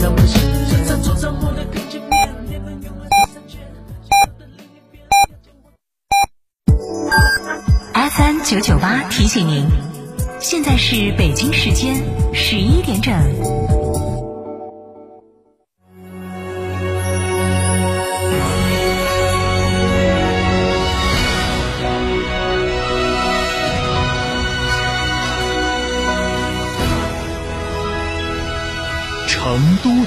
让我试着在桌上我的平静面，别能用我身上却能的另一边。FM 九九八提醒您，现在是北京时间十一点整。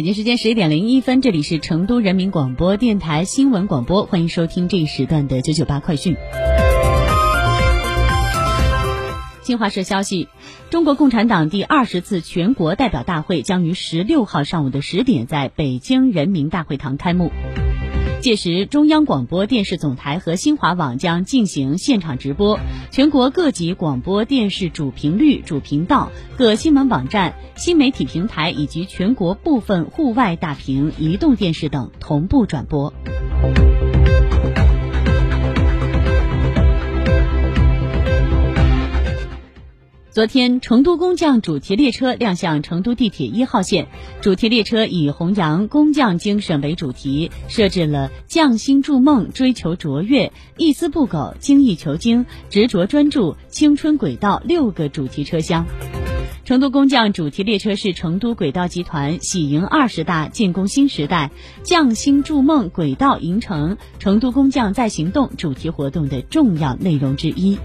北京时间十一点零一分，这里是成都人民广播电台新闻广播，欢迎收听这一时段的九九八快讯。新华社消息，中国共产党第二十次全国代表大会将于十六号上午的十点在北京人民大会堂开幕。届时，中央广播电视总台和新华网将进行现场直播，全国各级广播电视主频率、主频道、各新闻网站、新媒体平台以及全国部分户外大屏、移动电视等同步转播。昨天，成都工匠主题列车亮相成都地铁一号线。主题列车以弘扬工匠精神为主题，设置了“匠心筑梦、追求卓越、一丝不苟、精益求精、执着专注、青春轨道”六个主题车厢。成都工匠主题列车是成都轨道集团喜迎二十大、建功新时代、匠心筑梦、轨道迎城、成都工匠在行动主题活动的重要内容之一。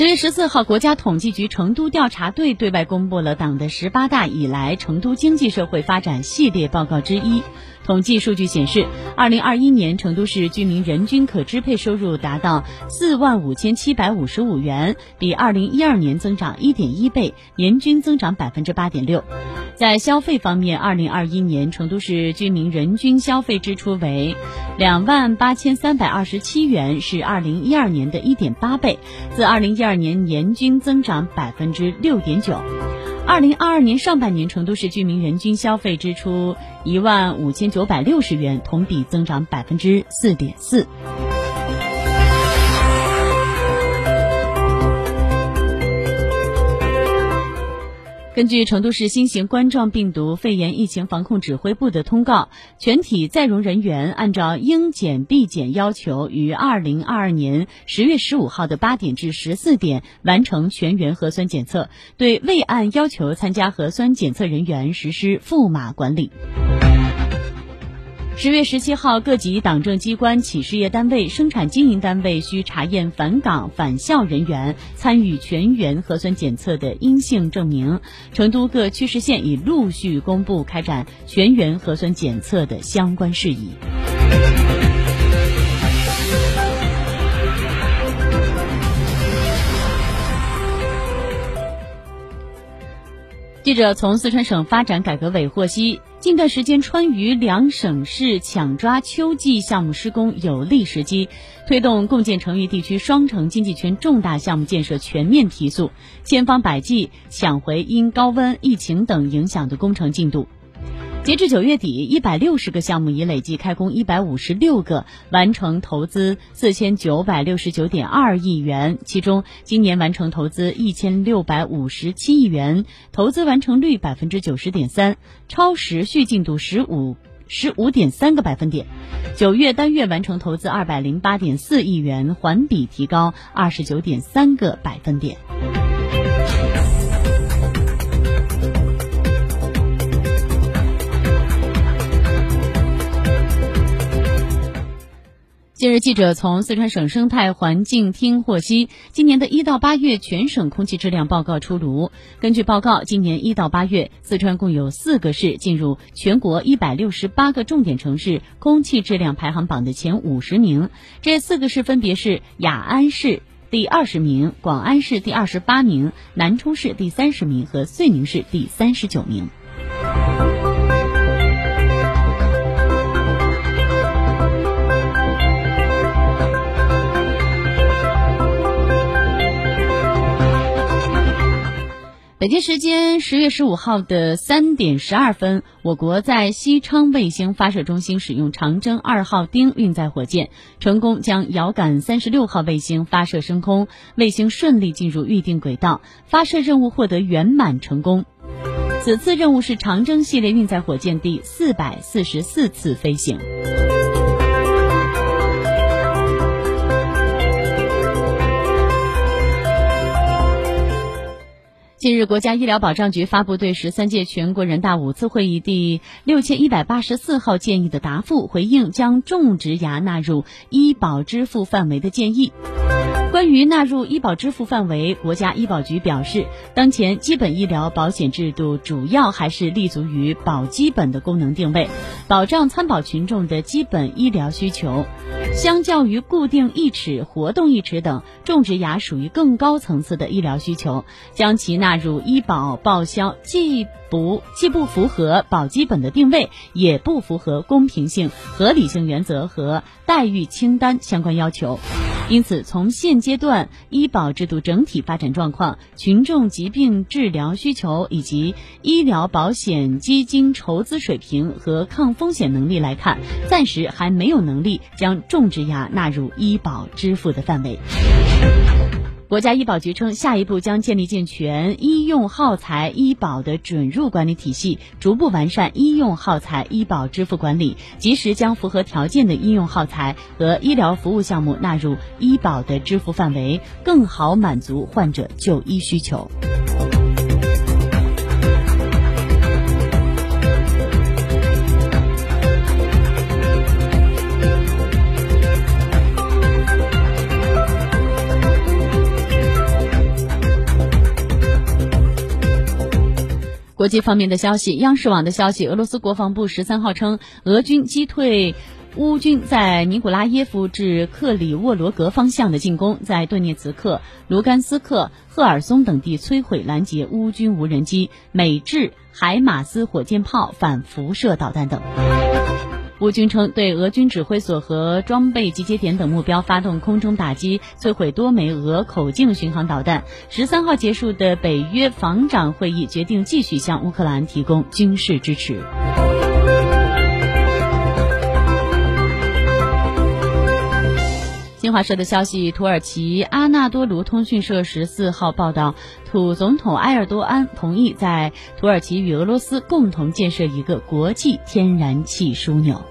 十月十四号，国家统计局成都调查队对外公布了党的十八大以来成都经济社会发展系列报告之一。统计数据显示，二零二一年成都市居民人均可支配收入达到四万五千七百五十五元，比二零一二年增长一点一倍，年均增长百分之八点六。在消费方面，二零二一年成都市居民人均消费支出为两万八千三百二十七元，是二零一二年的一点八倍，自二零一二年年均增长百分之六点九。二零二二年上半年，成都市居民人均消费支出一万五千九百六十元，同比增长百分之四点四。根据成都市新型冠状病毒肺炎疫情防控指挥部的通告，全体在蓉人员按照应检必检要求，于二零二二年十月十五号的八点至十四点完成全员核酸检测，对未按要求参加核酸检测人员实施赋码管理。十月十七号，各级党政机关、企事业单位、生产经营单位需查验返岗返校人员参与全员核酸检测的阴性证明。成都各区市县已陆续公布开展全员核酸检测的相关事宜。记者从四川省发展改革委获悉，近段时间川渝两省市抢抓秋季项目施工有利时机，推动共建成渝地区双城经济圈重大项目建设全面提速，千方百计抢回因高温、疫情等影响的工程进度。截至九月底，一百六十个项目已累计开工一百五十六个，完成投资四千九百六十九点二亿元。其中，今年完成投资一千六百五十七亿元，投资完成率百分之九十点三，超时续进度十五十五点三个百分点。九月单月完成投资二百零八点四亿元，环比提高二十九点三个百分点。近日，记者从四川省生态环境厅获悉，今年的一到八月全省空气质量报告出炉。根据报告，今年一到八月，四川共有四个市进入全国一百六十八个重点城市空气质量排行榜的前五十名。这四个市分别是雅安市第二十名、广安市第二十八名、南充市第三十名和遂宁市第三十九名。北京时间十月十五号的三点十二分，我国在西昌卫星发射中心使用长征二号丁运载火箭，成功将遥感三十六号卫星发射升空，卫星顺利进入预定轨道，发射任务获得圆满成功。此次任务是长征系列运载火箭第四百四十四次飞行。近日，国家医疗保障局发布对十三届全国人大五次会议第六千一百八十四号建议的答复，回应将种植牙纳入医保支付范围的建议。关于纳入医保支付范围，国家医保局表示，当前基本医疗保险制度主要还是立足于保基本的功能定位，保障参保群众的基本医疗需求。相较于固定义齿、活动义齿等，种植牙属于更高层次的医疗需求，将其纳入医保报销，既不既不符合保基本的定位，也不符合公平性、合理性原则和待遇清单相关要求。因此，从现阶段医保制度整体发展状况、群众疾病治疗需求以及医疗保险基金筹资水平和抗风险能力来看，暂时还没有能力将种植牙纳入医保支付的范围。国家医保局称，下一步将建立健全医用耗材医保的准入管理体系，逐步完善医用耗材医保支付管理，及时将符合条件的医用耗材和医疗服务项目纳入医保的支付范围，更好满足患者就医需求。国际方面的消息，央视网的消息，俄罗斯国防部十三号称，俄军击退乌军在尼古拉耶夫至克里沃罗格方向的进攻，在顿涅茨克、卢甘斯克、赫尔松等地摧毁拦截乌军无人机、美制海马斯火箭炮、反辐射导弹等。乌军称，对俄军指挥所和装备集结点等目标发动空中打击，摧毁多枚俄口径巡航导弹。十三号结束的北约防长会议决定继续向乌克兰提供军事支持。新华社的消息，土耳其阿纳多卢通讯社十四号报道，土总统埃尔多安同意在土耳其与俄罗斯共同建设一个国际天然气枢纽。